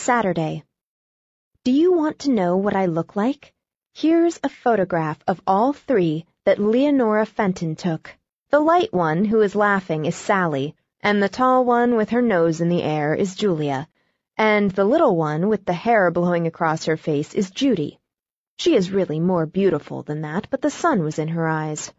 Saturday. Do you want to know what I look like? Here's a photograph of all three that Leonora Fenton took. The light one who is laughing is Sallie, and the tall one with her nose in the air is Julia, and the little one with the hair blowing across her face is Judy. She is really more beautiful than that, but the sun was in her eyes.